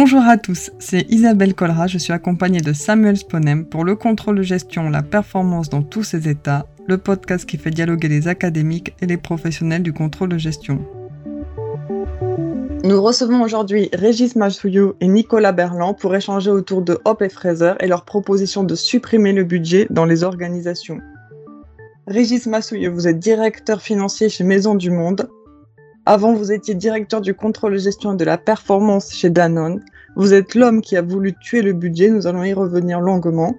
Bonjour à tous, c'est Isabelle Colra, je suis accompagnée de Samuel Sponem pour le contrôle de gestion, la performance dans tous ses états, le podcast qui fait dialoguer les académiques et les professionnels du contrôle de gestion. Nous recevons aujourd'hui Régis Massouillou et Nicolas Berland pour échanger autour de Hop et Fraser et leur proposition de supprimer le budget dans les organisations. Régis Massouillou, vous êtes directeur financier chez Maison du Monde. Avant, vous étiez directeur du contrôle gestion et de la performance chez Danone. Vous êtes l'homme qui a voulu tuer le budget, nous allons y revenir longuement.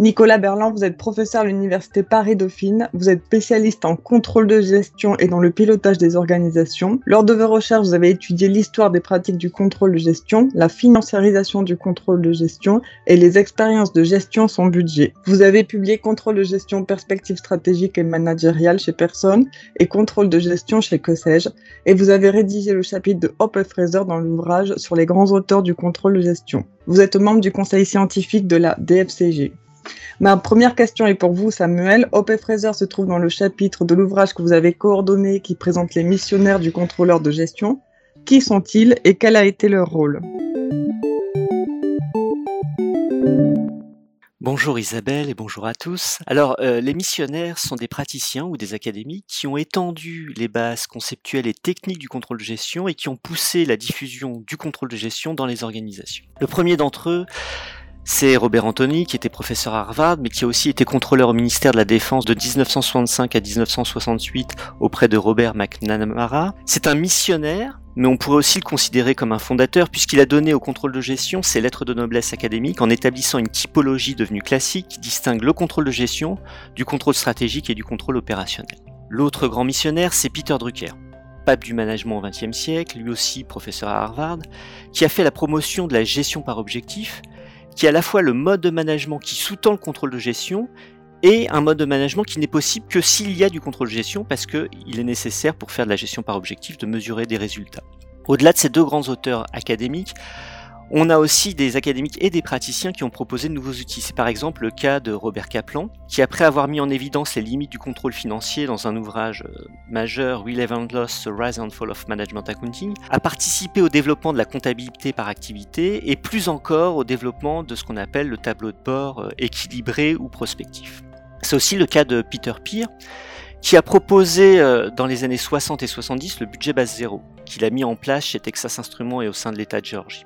Nicolas Berland, vous êtes professeur à l'Université Paris-Dauphine, vous êtes spécialiste en contrôle de gestion et dans le pilotage des organisations. Lors de vos recherches, vous avez étudié l'histoire des pratiques du contrôle de gestion, la financiarisation du contrôle de gestion et les expériences de gestion sans budget. Vous avez publié Contrôle de gestion, perspective stratégique et managériale chez Personne et Contrôle de gestion chez Que sais-je, et vous avez rédigé le chapitre de Hop Fraser dans l'ouvrage sur les grands auteurs du contrôle de gestion. Vous êtes membre du conseil scientifique de la DFCG. Ma première question est pour vous, Samuel. OP Fraser se trouve dans le chapitre de l'ouvrage que vous avez coordonné qui présente les missionnaires du contrôleur de gestion. Qui sont-ils et quel a été leur rôle? Bonjour Isabelle et bonjour à tous. Alors, euh, les missionnaires sont des praticiens ou des académiques qui ont étendu les bases conceptuelles et techniques du contrôle de gestion et qui ont poussé la diffusion du contrôle de gestion dans les organisations. Le premier d'entre eux, c'est Robert Anthony, qui était professeur à Harvard, mais qui a aussi été contrôleur au ministère de la Défense de 1965 à 1968 auprès de Robert McNamara. C'est un missionnaire, mais on pourrait aussi le considérer comme un fondateur, puisqu'il a donné au contrôle de gestion ses lettres de noblesse académique en établissant une typologie devenue classique qui distingue le contrôle de gestion du contrôle stratégique et du contrôle opérationnel. L'autre grand missionnaire, c'est Peter Drucker pape du management au XXe siècle, lui aussi professeur à Harvard, qui a fait la promotion de la gestion par objectif, qui est à la fois le mode de management qui sous-tend le contrôle de gestion et un mode de management qui n'est possible que s'il y a du contrôle de gestion parce qu'il est nécessaire pour faire de la gestion par objectif de mesurer des résultats. Au-delà de ces deux grands auteurs académiques, on a aussi des académiques et des praticiens qui ont proposé de nouveaux outils. C'est par exemple le cas de Robert Kaplan, qui après avoir mis en évidence les limites du contrôle financier dans un ouvrage euh, majeur, Relevant Loss, The Rise and Fall of Management Accounting, a participé au développement de la comptabilité par activité et plus encore au développement de ce qu'on appelle le tableau de bord euh, équilibré ou prospectif. C'est aussi le cas de Peter Peer, qui a proposé euh, dans les années 60 et 70 le budget base zéro, qu'il a mis en place chez Texas Instruments et au sein de l'État de Géorgie.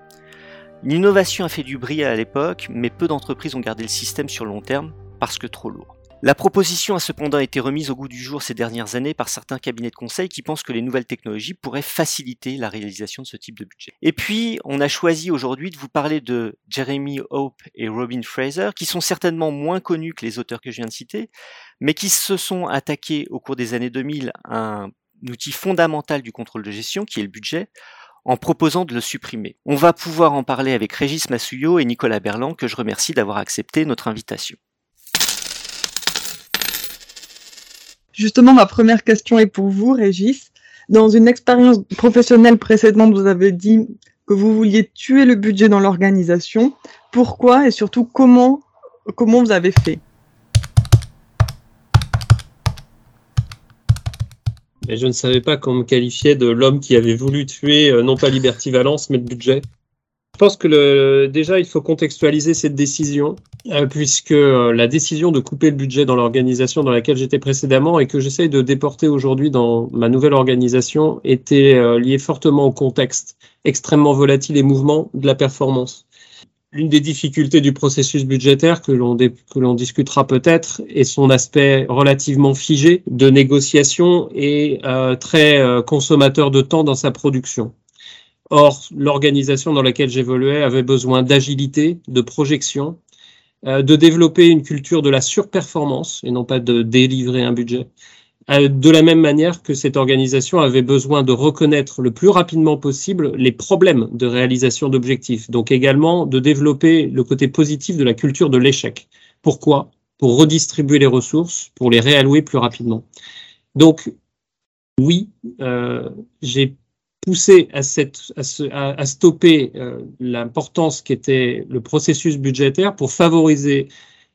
L'innovation a fait du bruit à l'époque, mais peu d'entreprises ont gardé le système sur long terme parce que trop lourd. La proposition a cependant été remise au goût du jour ces dernières années par certains cabinets de conseil qui pensent que les nouvelles technologies pourraient faciliter la réalisation de ce type de budget. Et puis, on a choisi aujourd'hui de vous parler de Jeremy Hope et Robin Fraser, qui sont certainement moins connus que les auteurs que je viens de citer, mais qui se sont attaqués au cours des années 2000 à un outil fondamental du contrôle de gestion, qui est le budget, en proposant de le supprimer. On va pouvoir en parler avec Régis Massouillot et Nicolas Berland, que je remercie d'avoir accepté notre invitation. Justement, ma première question est pour vous, Régis. Dans une expérience professionnelle précédente, vous avez dit que vous vouliez tuer le budget dans l'organisation. Pourquoi et surtout comment, comment vous avez fait? Et je ne savais pas qu'on me qualifiait de l'homme qui avait voulu tuer euh, non pas Liberty Valence, mais le budget. Je pense que le, déjà, il faut contextualiser cette décision, euh, puisque euh, la décision de couper le budget dans l'organisation dans laquelle j'étais précédemment et que j'essaye de déporter aujourd'hui dans ma nouvelle organisation était liée fortement au contexte extrêmement volatile et mouvement de la performance. L'une des difficultés du processus budgétaire que l'on discutera peut-être est son aspect relativement figé de négociation et euh, très euh, consommateur de temps dans sa production. Or, l'organisation dans laquelle j'évoluais avait besoin d'agilité, de projection, euh, de développer une culture de la surperformance et non pas de délivrer un budget, de la même manière que cette organisation avait besoin de reconnaître le plus rapidement possible les problèmes de réalisation d'objectifs, donc également de développer le côté positif de la culture de l'échec. Pourquoi? Pour redistribuer les ressources, pour les réallouer plus rapidement. Donc, oui, euh, j'ai poussé à, stopper euh, l'importance qu'était le processus budgétaire pour favoriser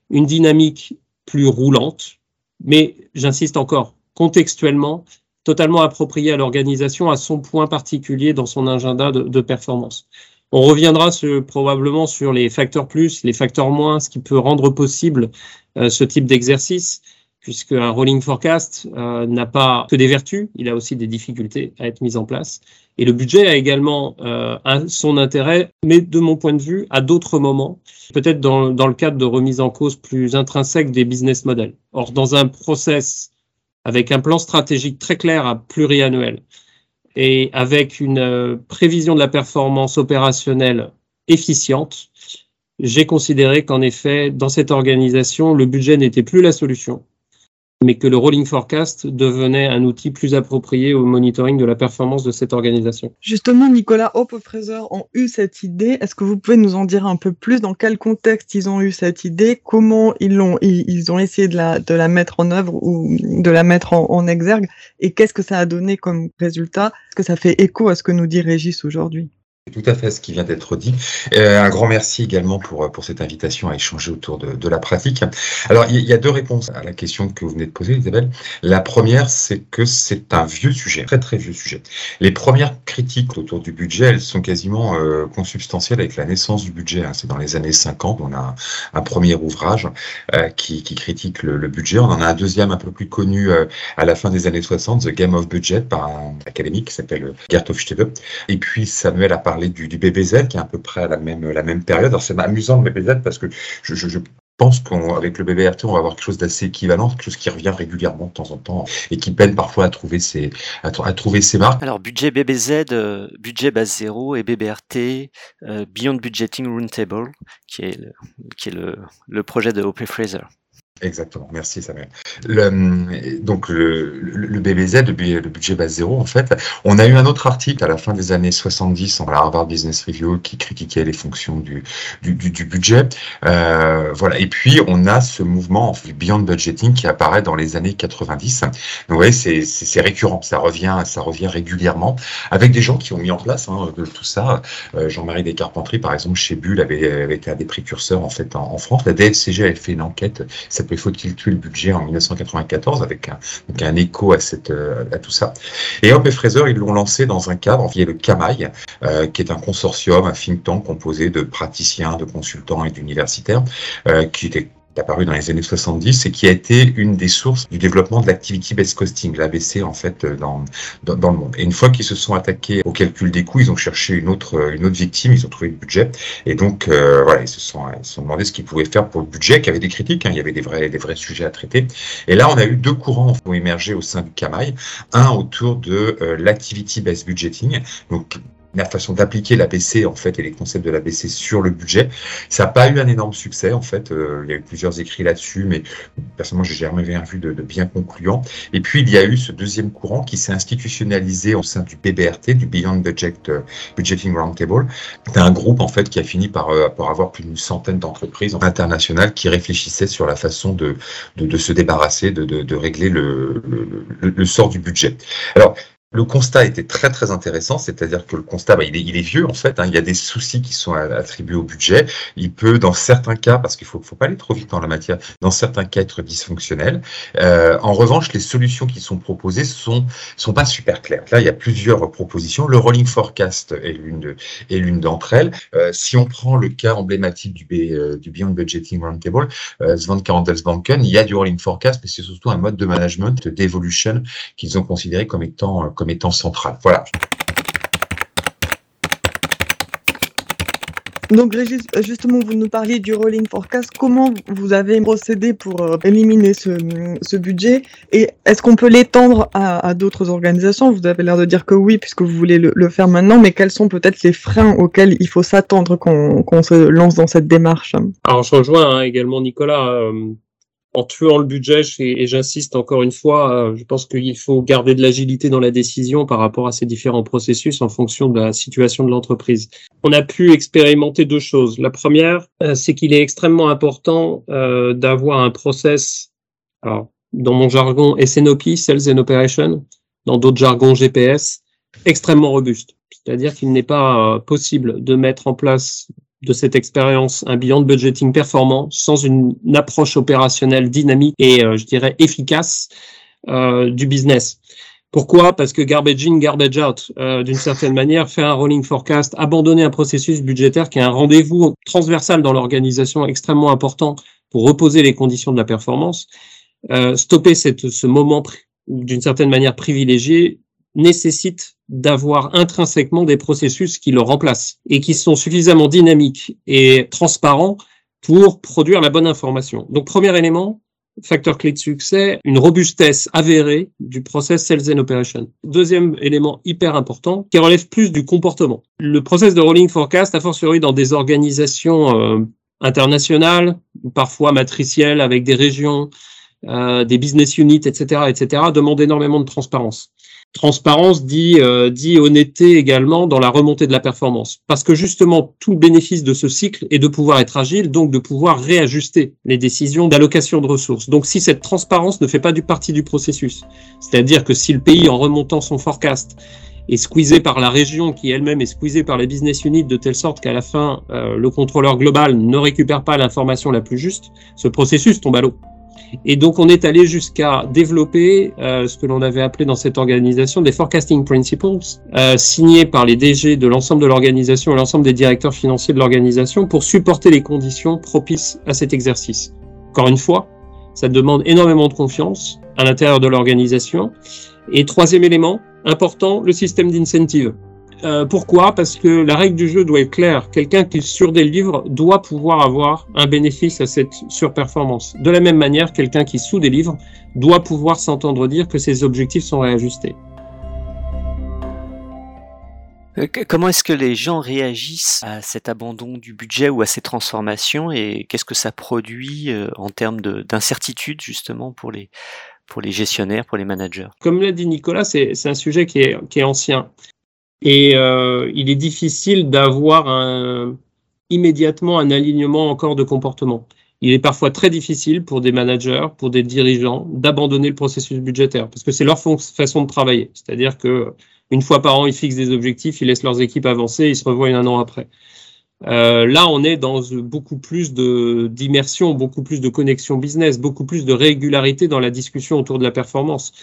une dynamique plus roulante. Mais j'insiste encore, contextuellement totalement approprié à l'organisation, à son point particulier dans son agenda de, performance. On reviendra probablement sur les facteurs plus, les facteurs moins, ce qui peut rendre possible euh, ce type d'exercice, puisque un rolling forecast euh, n'a pas que des vertus, il a aussi des difficultés à être mis en place. Et le budget a également euh, son intérêt, mais de mon point de vue, à d'autres moments, peut-être dans, dans le cadre de remise en cause plus intrinsèque des business models. Or, dans un process avec un plan stratégique très clair à pluriannuel, et avec une euh, prévision de la performance opérationnelle efficiente, j'ai considéré qu'en effet, dans cette organisation, le budget n'était plus la solution, mais que le rolling forecast devenait un outil plus approprié au monitoring de la performance de cette organisation. Justement, Nicolas Hope Fraser ont eu cette idée. Est-ce que vous pouvez nous en dire un peu plus? Dans quel contexte ils ont eu cette idée? Comment ils l'ont ils, ont essayé de la, de la mettre en œuvre ou de la mettre en, en exergue? Et qu'est-ce que ça a donné comme résultat? Est-ce que ça fait écho à ce que nous dit Régis aujourd'hui? Tout à fait ce qui vient d'être dit. Euh, un grand merci également pour, pour cette invitation à échanger autour de, de la pratique. Alors, il y a deux réponses à la question que vous venez de poser, Isabelle. La première, c'est que c'est un vieux sujet, très très vieux sujet. Les premières critiques autour du budget, elles sont quasiment euh, consubstantielles avec la naissance du budget. Hein. C'est dans les années 50, on a un, premier ouvrage euh, qui, critique le, budget. On en a un deuxième un peu plus connu euh, à la fin des années 60, The Game of Budget, par un académique qui s'appelle Gert Hofstede. Et puis Samuel a parler du, BBZ qui est à peu près à la même, période. Alors c'est amusant le BBZ parce que je, pense qu'avec le BBRT, on va avoir quelque chose d'assez équivalent, quelque chose qui revient régulièrement de temps en temps et qui peine parfois à trouver ses, à, trouver ses marques. Alors, budget BBZ, euh, budget base zéro et BBRT, euh, Beyond Budgeting Roundtable, qui est le, qui est le, le projet de OP Fraser. Exactement, merci Samuel. Donc le, BBZ, le, budget base zéro, en fait, on a eu un autre article à la fin des années 70 dans la Harvard Business Review qui critiquait les fonctions du, du, du, du budget. Euh, voilà. Et puis on a ce mouvement Beyond Budgeting qui apparaît dans les années 90. Donc vous voyez, c'est récurrent, ça revient, ça revient régulièrement avec des gens qui ont mis en place hein, tout ça. Euh, Jean-Marie Descarpentries, par exemple, chez Bull, avait, été un des précurseurs en fait en France. La DFCG avait fait une enquête il Faut-il tuer le budget en 1994 avec un, écho euh, à tout ça. Et Hop et Fraser, ils l'ont lancé dans un cadre via le CAMAI, qui est un consortium, un think tank composé de praticiens, de consultants et d'universitaires, euh, qui était apparu dans les années 70 et qui a été une des sources du développement de l'activity-based costing, l'ABC en fait dans, dans, dans, le monde. Et une fois qu'ils se sont attaqués au calcul des coûts, ils ont cherché une autre une autre victime, ils ont trouvé le budget et donc euh, voilà ils se sont ils se sont demandé ce qu'ils pouvaient faire pour le budget, qui avait des critiques, hein, il y avait des vrais des vrais sujets à traiter. Et là on a eu deux courants qui ont émergé au sein du CAMAI, un autour de euh, l'activity-based budgeting, donc la façon d'appliquer l'ABC en fait et les concepts de l'ABC sur le budget. Ça n'a pas eu un énorme succès en fait. Euh, il y a eu plusieurs écrits là-dessus, mais personnellement j'ai jamais vu de, de, bien concluant. Et puis il y a eu ce deuxième courant qui s'est institutionnalisé au sein du BBRT, du Beyond Budget euh, Budgeting Roundtable. C'est un groupe en fait qui a fini par, euh, par avoir plus d'une centaine d'entreprises internationales qui réfléchissaient sur la façon de, de, de se débarrasser, de, régler le, le, le, sort du budget. Alors le constat était très très intéressant, c'est-à-dire que le constat, bah, il, est, il, est, vieux en fait. Hein, il y a des soucis qui sont attribués au budget. Il peut, dans certains cas, parce qu'il faut, faut pas aller trop vite dans la matière, dans certains cas être dysfonctionnel. Euh, en revanche, les solutions qui sont proposées sont sont pas super claires. Là, il y a plusieurs propositions. Le rolling forecast est l'une d'entre elles. Euh, si on prend le cas emblématique du, B, euh, du Beyond Budgeting Roundtable, euh, Handelsbanken, il y a du rolling forecast, mais c'est surtout un mode de management d'evolution qu'ils ont considéré comme étant euh, comme étant central. Voilà. Donc Régis, justement, vous nous parliez du rolling forecast. Comment vous avez procédé pour euh, éliminer ce, ce budget? Et est-ce qu'on peut l'étendre à, à d'autres organisations? Vous avez l'air de dire que oui, puisque vous voulez le, le faire maintenant, mais quels sont peut-être les freins auxquels il faut s'attendre quand on se lance dans cette démarche? Alors je rejoins hein, également Nicolas. Euh en tuant le budget, et j'insiste encore une fois, euh, je pense qu'il faut garder de l'agilité dans la décision par rapport à ces différents processus en fonction de la situation de l'entreprise. On a pu expérimenter deux choses. La première, euh, c'est qu'il est extrêmement important euh, d'avoir un process, alors, dans mon jargon SNOP, Sales and Operation, dans d'autres jargons GPS, extrêmement robuste. C'est-à-dire qu'il n'est pas possible de mettre en place de cette expérience un bilan de budgeting performant sans une, approche opérationnelle dynamique et, euh, je dirais, efficace euh, du business. Pourquoi? Parce que garbage in, garbage out, euh, d'une certaine manière, faire un rolling forecast, abandonner un processus budgétaire qui est un rendez-vous transversal dans l'organisation extrêmement important pour reposer les conditions de la performance, euh, stopper cette, ce moment d'une certaine manière privilégié nécessite d'avoir intrinsèquement des processus qui le remplacent et qui sont suffisamment dynamiques et transparents pour produire la bonne information. Donc, premier élément, facteur clé de succès, une robustesse avérée du process Sales and Operation. Deuxième élément hyper important, qui relève plus du comportement. Le process de rolling forecast, a fortiori dans des organisations euh, internationales, parfois matricielles avec des régions, euh, des business units, etc., etc., demande énormément de transparence. Transparence dit, euh, honnêteté également dans la remontée de la performance. Parce que justement, tout le bénéfice de ce cycle est de pouvoir être agile, donc de pouvoir réajuster les décisions d'allocation de ressources. Donc si cette transparence ne fait pas du partie du processus, c'est-à-dire que si le pays, en remontant son forecast, est squeezé par la région qui elle-même est squeezée par les business units de telle sorte qu'à la fin, euh, le contrôleur global ne récupère pas l'information la plus juste, ce processus tombe à l'eau. Et donc, on est allé jusqu'à développer euh, ce que l'on avait appelé dans cette organisation des forecasting principles, euh, signés par les DG de l'ensemble de l'organisation et l'ensemble des directeurs financiers de l'organisation pour supporter les conditions propices à cet exercice. Encore une fois, ça demande énormément de confiance à l'intérieur de l'organisation. Et troisième élément important, le système d'incentive. Euh, pourquoi? Parce que la règle du jeu doit être claire. Quelqu'un qui surdélivre doit pouvoir avoir un bénéfice à cette surperformance. De la même manière, quelqu'un qui sous-délivre doit pouvoir s'entendre dire que ses objectifs sont réajustés. Euh, comment est-ce que les gens réagissent à cet abandon du budget ou à ces transformations et qu'est-ce que ça produit euh, en termes d'incertitude justement pour les, pour les gestionnaires, pour les managers? Comme l'a dit Nicolas, c'est un sujet qui est, qui est ancien. Et euh, il est difficile d'avoir un, immédiatement un alignement encore de comportement. Il est parfois très difficile pour des managers, pour des dirigeants, d'abandonner le processus budgétaire parce que c'est leur façon de travailler. C'est-à-dire que une fois par an, ils fixent des objectifs, ils laissent leurs équipes avancer, ils se revoient un an après. Euh, là, on est dans beaucoup plus d'immersion, beaucoup plus de connexion business, beaucoup plus de régularité dans la discussion autour de la performance.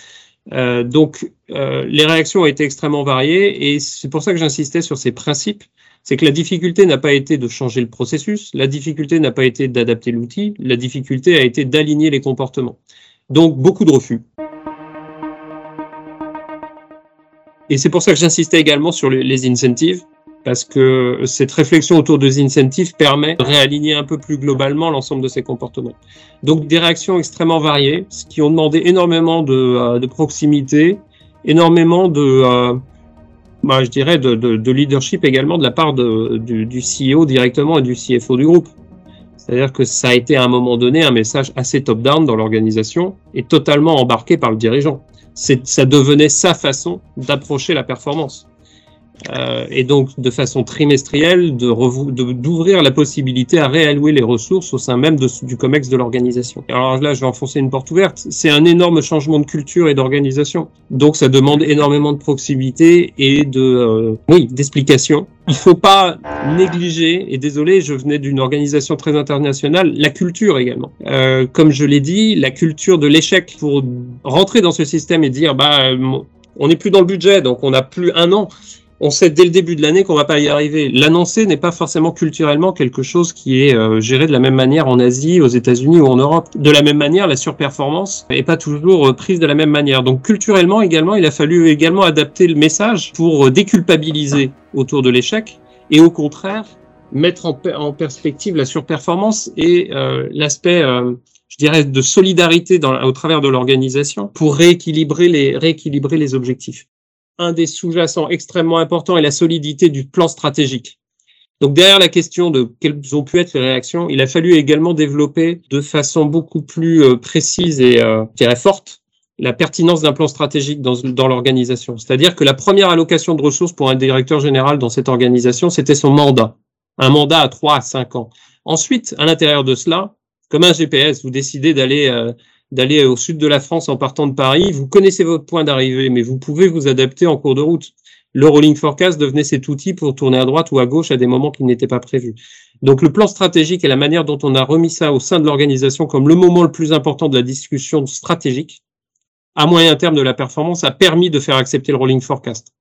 Euh, donc, euh, les réactions ont été extrêmement variées et c'est pour ça que j'insistais sur ces principes. C'est que la difficulté n'a pas été de changer le processus, la difficulté n'a pas été d'adapter l'outil, la difficulté a été d'aligner les comportements. Donc, beaucoup de refus. Et c'est pour ça que j'insistais également sur les incentives parce que cette réflexion autour des incentives permet de réaligner un peu plus globalement l'ensemble de ces comportements. Donc des réactions extrêmement variées, ce qui ont demandé énormément de, euh, proximité, énormément de, euh, bah, je dirais, de, de, de, leadership également de la part du, CEO directement et du CFO du groupe. C'est-à-dire que ça a été à un moment donné un message assez top-down dans l'organisation et totalement embarqué par le dirigeant. Ça devenait sa façon d'approcher la performance. Euh, et donc de façon trimestrielle d'ouvrir la possibilité à réallouer les ressources au sein même de, du COMEX de l'organisation. Alors là, je vais enfoncer une porte ouverte. C'est un énorme changement de culture et d'organisation. Donc ça demande énormément de proximité et de euh, oui d'explication. Il faut pas négliger et désolé, je venais d'une organisation très internationale, la culture également. Euh, comme je l'ai dit, la culture de l'échec pour rentrer dans ce système et dire bah on n'est plus dans le budget, donc on n'a plus un an on sait dès le début de l'année qu'on va pas y arriver. L'annoncer n'est pas forcément culturellement quelque chose qui est euh, géré de la même manière en Asie, aux États-Unis ou en Europe. De la même manière, la surperformance n'est pas toujours euh, prise de la même manière. Donc culturellement également, il a fallu également adapter le message pour euh, déculpabiliser autour de l'échec et au contraire mettre en, perspective la surperformance et l'aspect je dirais, de solidarité au travers de l'organisation pour rééquilibrer les, rééquilibrer les objectifs un des sous-jacents extrêmement importants est la solidité du plan stratégique. Donc derrière la question de quelles ont pu être les réactions, il a fallu également développer de façon beaucoup plus euh, précise et euh, forte la pertinence d'un plan stratégique dans, l'organisation. C'est-à-dire que la première allocation de ressources pour un directeur général dans cette organisation, c'était son mandat. Un mandat à trois à cinq ans. Ensuite, à l'intérieur de cela, comme un GPS, vous décidez d'aller euh, d'aller au sud de la France en partant de Paris. Vous connaissez votre point d'arrivée, mais vous pouvez vous adapter en cours de route. Le rolling forecast devenait cet outil pour tourner à droite ou à gauche à des moments qui n'étaient pas prévus. Donc le plan stratégique et la manière dont on a remis ça au sein de l'organisation comme le moment le plus important de la discussion stratégique à moyen terme de la performance a permis de faire accepter le rolling forecast.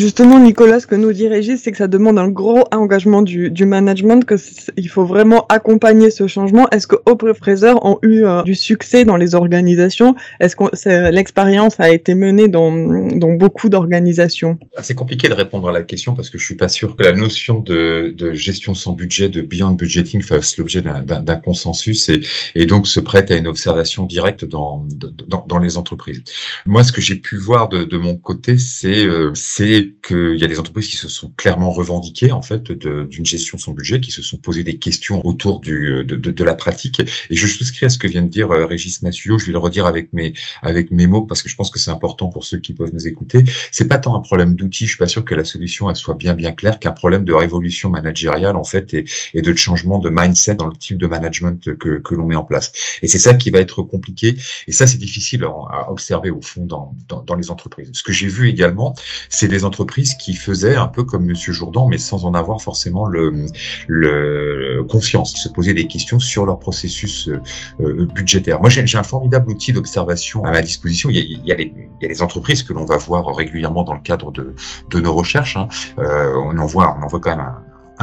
Justement, Nicolas, ce que nous dit Régis, c'est que ça demande un gros engagement du, du management, que il faut vraiment accompagner ce changement. Est-ce que Oprah Fraser ont eu euh, du succès dans les organisations? Est-ce que l'expérience a été menée dans, dans beaucoup d'organisations? Ah, C'est compliqué de répondre à la question parce que je suis pas sûr que la notion de, de gestion sans budget, de beyond budgeting, fasse l'objet d'un consensus et, et, donc se prête à une observation directe dans, dans, dans les entreprises. Moi, ce que j'ai pu voir de, de mon côté, c'est euh, c'est qu'il y a des entreprises qui se sont clairement revendiquées en fait d'une gestion son budget, qui se sont posé des questions autour du, de, de, de, la pratique. Et je souscris à ce que vient de dire euh, Régis Massio. Je vais le redire avec mes avec mes mots parce que je pense que c'est important pour ceux qui peuvent nous écouter. C'est pas tant un problème d'outils. Je suis pas sûr que la solution elle soit bien bien claire qu'un problème de révolution managériale en fait et, et de changement de mindset dans le type de management que que l'on met en place. Et c'est ça qui va être compliqué. Et ça c'est difficile à, observer au fond dans, dans, dans les entreprises. Ce que j'ai vu également, c'est des entreprises qui faisaient un peu comme Monsieur Jourdan, mais sans en avoir forcément le, le confiance, se posaient des questions sur leur processus euh, euh, budgétaire. Moi, j'ai un formidable outil d'observation à ma disposition. Il y a, les, entreprises que l'on va voir régulièrement dans le cadre de, de nos recherches. Hein. Euh, on en voit, on en voit quand même un,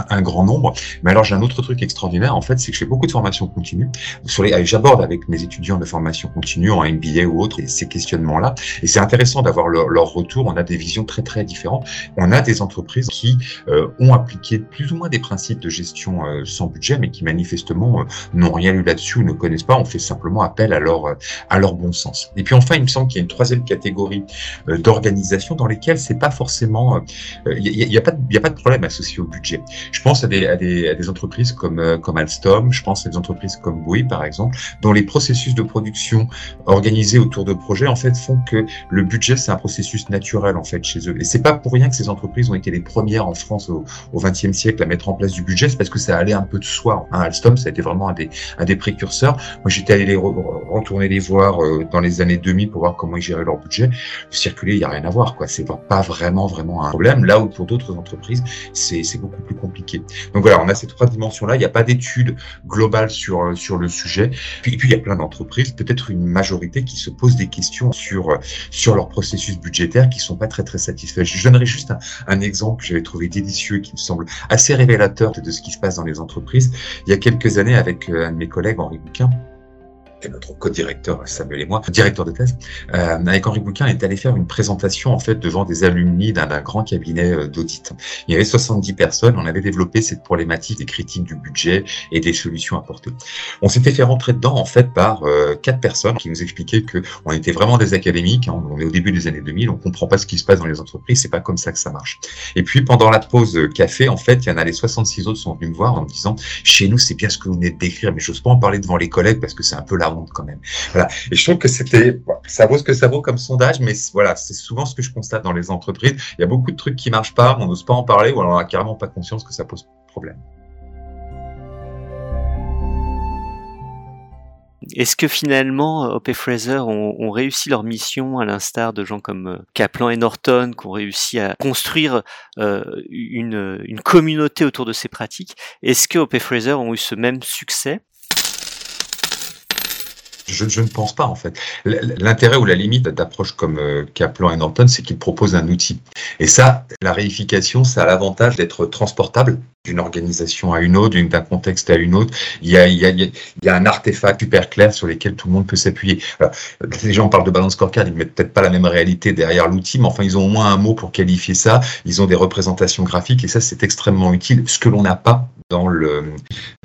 un grand nombre. Mais alors j'ai un autre truc extraordinaire en fait, c'est que je fais beaucoup de formations continues. Sur les, j'aborde avec mes étudiants de formation continue en MBA ou autre ces questionnements-là. Et c'est intéressant d'avoir leur, leur, retour. On a des visions très très différentes. On a des entreprises qui euh, ont appliqué plus ou moins des principes de gestion euh, sans budget, mais qui manifestement euh, n'ont rien lu là-dessus ou ne connaissent pas. On fait simplement appel à leur à leur bon sens. Et puis enfin, il me semble qu'il y a une troisième catégorie d'organisation dans lesquelles c'est pas forcément, il n'y a, y a, y a pas de problème associé au budget. Je pense à des, à des, à des entreprises comme, euh, comme Alstom, je pense à des entreprises comme Bouygues, par exemple, dont les processus de production organisés autour de projets, en fait, font que le budget, c'est un processus naturel, en fait, chez eux. Et c'est pas pour rien que ces entreprises ont été les premières en France au XXe siècle à mettre en place du budget, c'est parce que ça allait un peu de soi. Hein, Alstom, ça a été vraiment un des, un des précurseurs. Moi, j'étais allé les retourner les voir euh, dans les années 2000 pour voir comment ils géraient leur budget. Circuler, il y a rien à voir, quoi. C'est pas vraiment, vraiment un problème. Là où pour d'autres entreprises, c'est beaucoup plus compliqué. Donc voilà, on a ces trois dimensions-là. Il n'y a pas d'études globales sur, euh, sur le sujet. Puis, et puis, il y a plein d'entreprises, peut-être une majorité, qui se posent des questions sur, euh, sur leur processus budgétaire qui sont pas très, très satisfaits. Je donnerai juste un, un exemple que j'avais trouvé délicieux et qui me semble assez révélateur de ce qui se passe dans les entreprises. Il y a quelques années, avec euh, un de mes collègues, Henri Bouquin, et notre co-directeur Samuel et moi, directeur de thèse, euh, avec Henri Bouquin, est allé faire une présentation en fait devant des alumni d'un grand cabinet euh, d'audit. Il y avait 70 personnes, on avait développé cette problématique des critiques du budget et des solutions apportées. On s'était fait rentrer dedans en fait par euh, quatre personnes qui nous expliquaient que on était vraiment des académiques, hein, on est au début des années 2000, on comprend pas ce qui se passe dans les entreprises, c'est pas comme ça que ça marche. Et puis pendant la pause café, en fait, il y en a les 66 autres sont venus me voir en me disant chez nous c'est bien ce que vous venez de décrire, mais j'ose pas en parler devant les collègues parce que c'est un peu la honte quand même. Voilà. Et je trouve que c'était, ça vaut ce que ça vaut comme sondage, mais voilà, c'est souvent ce que je constate dans les entreprises. Il y a beaucoup de trucs qui marchent pas, on n'ose pas en parler, ou alors on n'a carrément pas conscience que ça pose problème. Est-ce que finalement, Hope et Fraser ont, réussi leur mission à l'instar de gens comme euh, Kaplan et Norton, qui ont réussi à construire euh, une, une, communauté autour de ces pratiques? Est-ce que Hope Fraser ont eu ce même succès? Je, je, ne pense pas en fait. L'intérêt ou la limite d'approche comme euh, Kaplan et Norton, c'est qu'ils proposent un outil. Et ça, la réification, ça a l'avantage d'être transportable d'une organisation à une autre, d'un contexte à une autre. Il y, a, il, y a, il y a un artefact super clair sur lequel tout le monde peut s'appuyer. Les gens parlent de balance scorecard, ils mettent peut-être pas la même réalité derrière l'outil, mais enfin ils ont au moins un mot pour qualifier ça. Ils ont des représentations graphiques et ça c'est extrêmement utile. Ce que l'on n'a pas dans le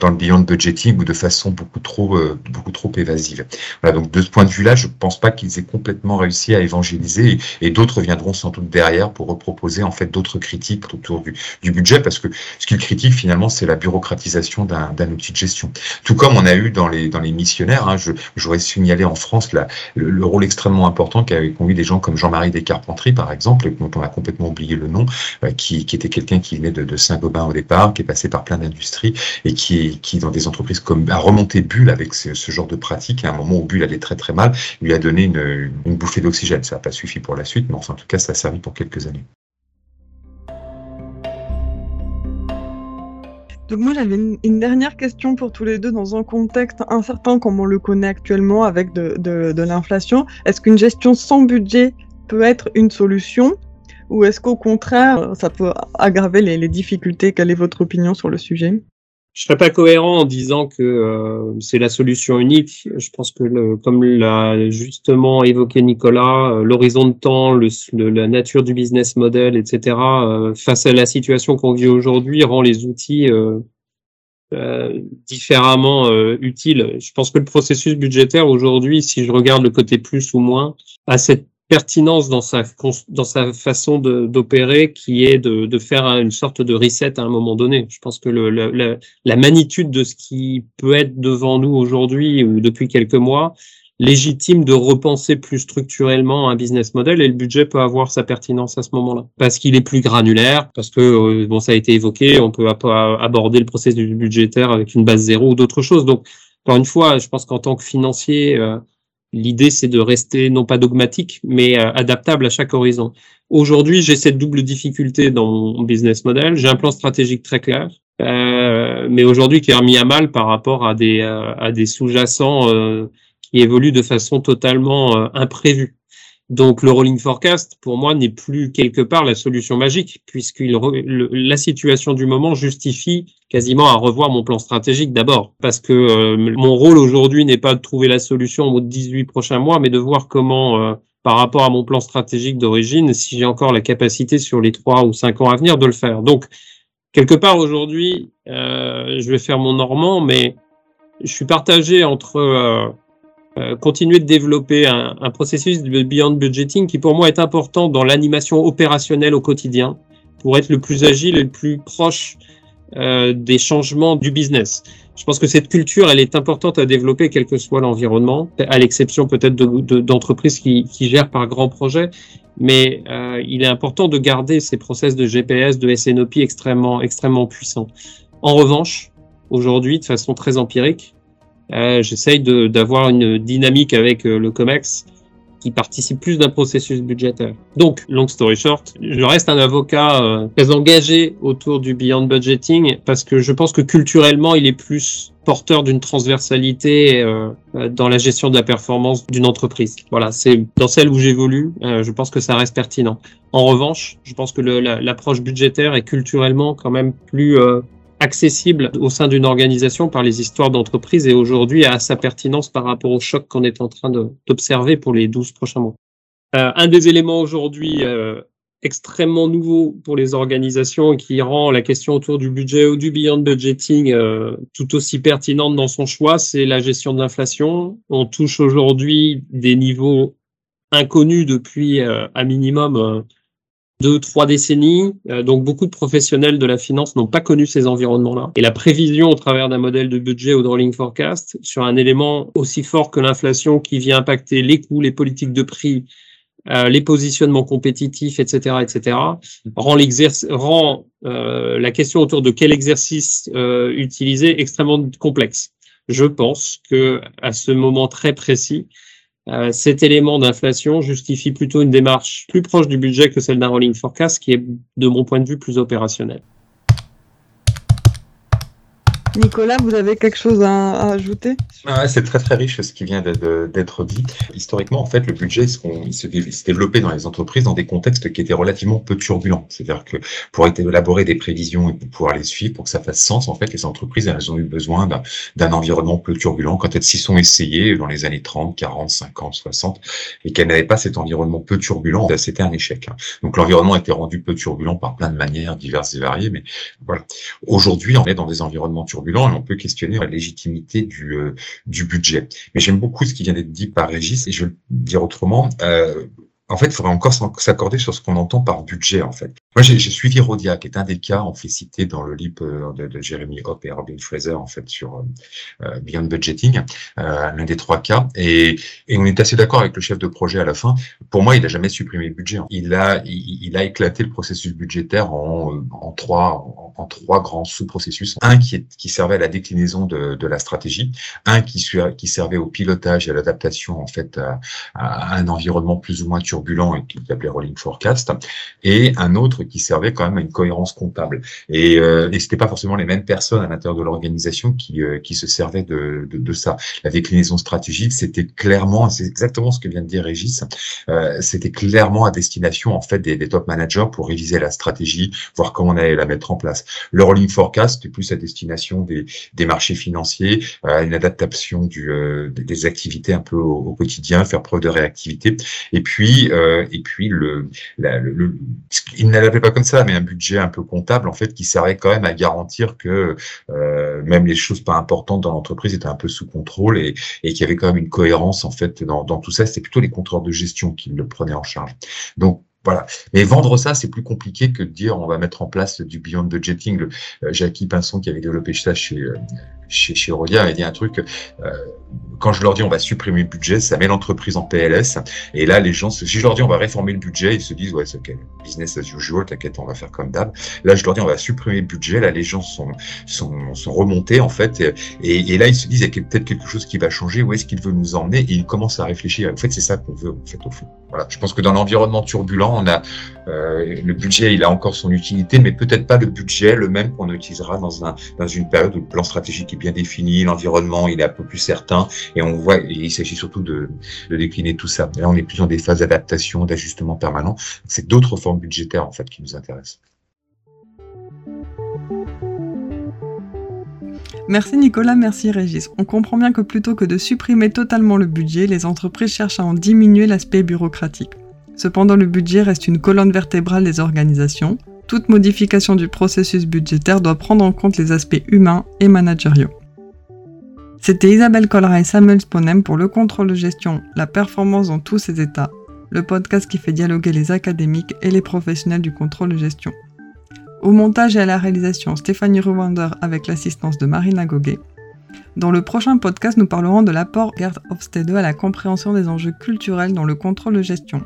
dans le beyond budgeting ou de façon beaucoup trop euh, beaucoup trop évasive. Voilà, donc de ce point de vue-là, je pense pas qu'ils aient complètement réussi à évangéliser et, d'autres viendront sans doute derrière pour reproposer en fait d'autres critiques autour du, du budget parce que ce qu'ils critique finalement, c'est la bureaucratisation d'un outil de gestion. Tout comme on a eu dans les, dans les missionnaires, hein, je, voudrais signaler en France la, le, rôle extrêmement important qu'ont eu des gens comme Jean-Marie Descarpentries, par exemple, dont on a complètement oublié le nom, euh, qui, qui, était quelqu'un qui venait de, de Saint-Gobain au départ, qui est passé par plein et qui, qui, dans des entreprises comme a remonté Bulle avec ce, genre de pratique, à un moment où Bulle allait très très mal, lui a donné une, une bouffée d'oxygène. Ça n'a pas suffi pour la suite, mais enfin, en tout cas, ça a servi pour quelques années. Donc moi j'avais une, dernière question pour tous les deux dans un contexte incertain comme on le connaît actuellement avec de, de l'inflation. Est-ce qu'une gestion sans budget peut être une solution ou est-ce qu'au contraire ça peut aggraver les, difficultés? Quelle est votre opinion sur le sujet? Je serais pas cohérent en disant que euh, c'est la solution unique. Je pense que, le, comme l'a justement évoqué Nicolas, euh, l'horizon de temps, le, la nature du business model, etc., euh, face à la situation qu'on vit aujourd'hui, rend les outils différemment utiles. Je pense que le processus budgétaire aujourd'hui, si je regarde le côté plus ou moins, a cette pertinence dans sa, dans sa façon d'opérer qui est de, de, faire une sorte de reset à un moment donné. Je pense que le, la magnitude de ce qui peut être devant nous aujourd'hui ou depuis quelques mois légitime de repenser plus structurellement un business model et le budget peut avoir sa pertinence à ce moment-là parce qu'il est plus granulaire, parce que euh, bon ça a été évoqué, on peut aborder le processus budgétaire avec une base zéro ou d'autres choses. Donc encore une fois, je pense qu'en tant que financier euh, L'idée, c'est de rester non pas dogmatique, mais euh, adaptable à chaque horizon. Aujourd'hui, j'ai cette double difficulté dans mon business model. J'ai un plan stratégique très clair, euh, mais aujourd'hui qui est remis à mal par rapport à des, euh, à des sous-jacents qui évoluent de façon totalement imprévue. Donc le rolling forecast, pour moi, n'est plus quelque part la solution magique, puisque la situation du moment justifie quasiment à revoir mon plan stratégique d'abord, parce que euh, mon rôle aujourd'hui n'est pas de trouver la solution au bout de 18 prochains mois, mais de voir comment, euh, par rapport à mon plan stratégique d'origine, si j'ai encore la capacité sur les trois ou cinq ans à venir de le faire. Donc, quelque part aujourd'hui, euh, je vais faire mon normand, mais je suis partagé entre euh, continuer de développer un, un, processus de beyond budgeting qui pour moi est important dans l'animation opérationnelle au quotidien pour être le plus agile et le plus proche euh, des changements du business. Je pense que cette culture, elle est importante à développer quel que soit l'environnement, à l'exception peut-être d'entreprises de, qui, qui, gèrent par grands projets, mais euh, il est important de garder ces process de GPS, de SNOP extrêmement, extrêmement puissants. En revanche, aujourd'hui, de façon très empirique, j'essaye d'avoir une dynamique avec euh, le COMEX qui participe plus d'un processus budgétaire. Donc, long story short, je reste un avocat euh, très engagé autour du beyond budgeting parce que je pense que culturellement, il est plus porteur d'une transversalité dans la gestion de la performance d'une entreprise. Voilà, c'est dans celle où j'évolue, je pense que ça reste pertinent. En revanche, je pense que l'approche budgétaire est culturellement quand même plus accessible au sein d'une organisation par les histoires d'entreprise et aujourd'hui a sa pertinence par rapport au choc qu'on est en train d'observer pour les 12 prochains mois. Euh, un des éléments aujourd'hui euh, extrêmement nouveau pour les organisations qui rend la question autour du budget ou du beyond budgeting euh, tout aussi pertinente dans son choix, c'est la gestion de l'inflation. On touche aujourd'hui des niveaux inconnus depuis un minimum deux, trois décennies. Euh, donc beaucoup de professionnels de la finance n'ont pas connu ces environnements-là. Et la prévision au travers d'un modèle de budget ou de rolling forecast sur un élément aussi fort que l'inflation qui vient impacter les coûts, les politiques de prix, euh, les positionnements compétitifs, etc., etc., rend, rend euh, la question autour de quel exercice utiliser extrêmement complexe. Je pense que à ce moment très précis, euh, cet élément d'inflation justifie plutôt une démarche plus proche du budget que celle d'un rolling forecast qui est, de mon point de vue, plus opérationnel. Nicolas, vous avez quelque chose à, ajouter ah, C'est très très riche ce qui vient d'être dit. Historiquement, en fait, le budget il s'est développé dans les entreprises dans des contextes qui étaient relativement peu turbulents. C'est-à-dire que pour élaborer des prévisions et pour pouvoir les suivre, pour que ça fasse sens, en fait, les entreprises elles ont eu besoin d'un environnement peu turbulent quand elles s'y sont essayées dans les années 30, 40, 50, 60 et qu'elles n'avaient pas cet environnement peu turbulent, ben, c'était un échec. Hein. Donc l'environnement été rendu peu turbulent par plein de manières diverses et variées, mais voilà. Aujourd'hui, on est dans des environnements turbulents et on peut questionner la légitimité du, euh, du budget. Mais j'aime beaucoup ce qui vient d'être dit par Régis et je vais le dire autrement. Euh, en fait, il faudrait encore s'accorder sur ce qu'on entend par budget, en fait. Moi, j'ai suivi Rodia, qui est un des cas, on fait citer dans le livre euh, de, de Jeremy Hopp et Robin Fraser, en fait, sur euh, euh Beyond Budgeting, euh, l'un des trois cas. Et, et on est assez d'accord avec le chef de projet à la fin. Pour moi, il n'a jamais supprimé le budget. Il a, il, il, a éclaté le processus budgétaire en, en trois, en, trois grands sous-processus. Un qui, est, qui servait à la déclinaison de, de la stratégie, un qui, qui servait au pilotage et à l'adaptation, en fait, à, à un environnement plus ou moins turbulent et qui s'appelait Rolling Forecast, et un autre qui servait quand même à une cohérence comptable. Et, euh, et c'était pas forcément les mêmes personnes à l'intérieur de l'organisation qui, euh, qui se servaient de, de, de, ça. La déclinaison stratégique, c'était clairement, c'est exactement ce que vient de dire Régis, euh, c'était clairement à destination en fait des, des, top managers pour réviser la stratégie, voir comment on allait la mettre en place. Le Rolling Forecast, c'était plus à destination des, des marchés financiers, euh, une adaptation du, euh, des activités un peu au, au, quotidien, faire preuve de réactivité. Et puis, euh, et puis il ne l'avait pas comme ça, mais un budget un peu comptable en fait qui servait quand même à garantir que euh, même les choses pas importantes dans l'entreprise étaient un peu sous contrôle et, et qu'il y avait quand même une cohérence en fait dans, dans tout ça. C'était plutôt les contrôleurs de gestion qui le prenaient en charge. Donc voilà. Mais vendre ça, c'est plus compliqué que de dire on va mettre en place du beyond budgeting. Le, euh, Jackie Pinson qui avait développé ça chez euh, chez, chez Rodia avait dit un truc. Euh, quand je leur dis on va supprimer le budget, ça met l'entreprise en PLS. Et là, les gens, si je leur dis on va réformer le budget, ils se disent ouais c'est ok, business as usual, t'inquiète, on va faire comme d'hab. Là, je leur dis on va supprimer le budget. Là, les gens sont sont, sont remontés en fait, et, là ils se disent il y a peut-être quelque chose qui va changer. Où est-ce qu'il veut nous emmener? Et ils commencent à réfléchir. En fait, c'est ça qu'on veut en fait au fond. Voilà. Je pense que dans l'environnement turbulent, on a euh, le budget, il a encore son utilité, mais peut-être pas le budget le même qu'on utilisera dans un dans une période où le plan stratégique bien défini, l'environnement il est un peu plus certain, et on voit, il s'agit surtout de, de, décliner tout ça. Là, on est plus dans des phases d'adaptation, d'ajustement permanent. C'est d'autres formes budgétaires en fait qui nous intéressent. Merci Nicolas, merci Régis. On comprend bien que plutôt que de supprimer totalement le budget, les entreprises cherchent à en diminuer l'aspect bureaucratique. Cependant, le budget reste une colonne vertébrale des organisations. Toute modification du processus budgétaire doit prendre en compte les aspects humains et managériaux. C'était Isabelle Collera et Samuel Sponem pour le contrôle de gestion, la performance dans tous ses états, le podcast qui fait dialoguer les académiques et les professionnels du contrôle de gestion. Au montage et à la réalisation, Stéphanie Ruwander avec l'assistance de Marina Goguet. Dans le prochain podcast, nous parlerons de l'apport Gerd Hofstede à la compréhension des enjeux culturels dans le contrôle de gestion.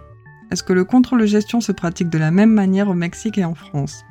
Est-ce que le contrôle de gestion se pratique de la même manière au Mexique et en France?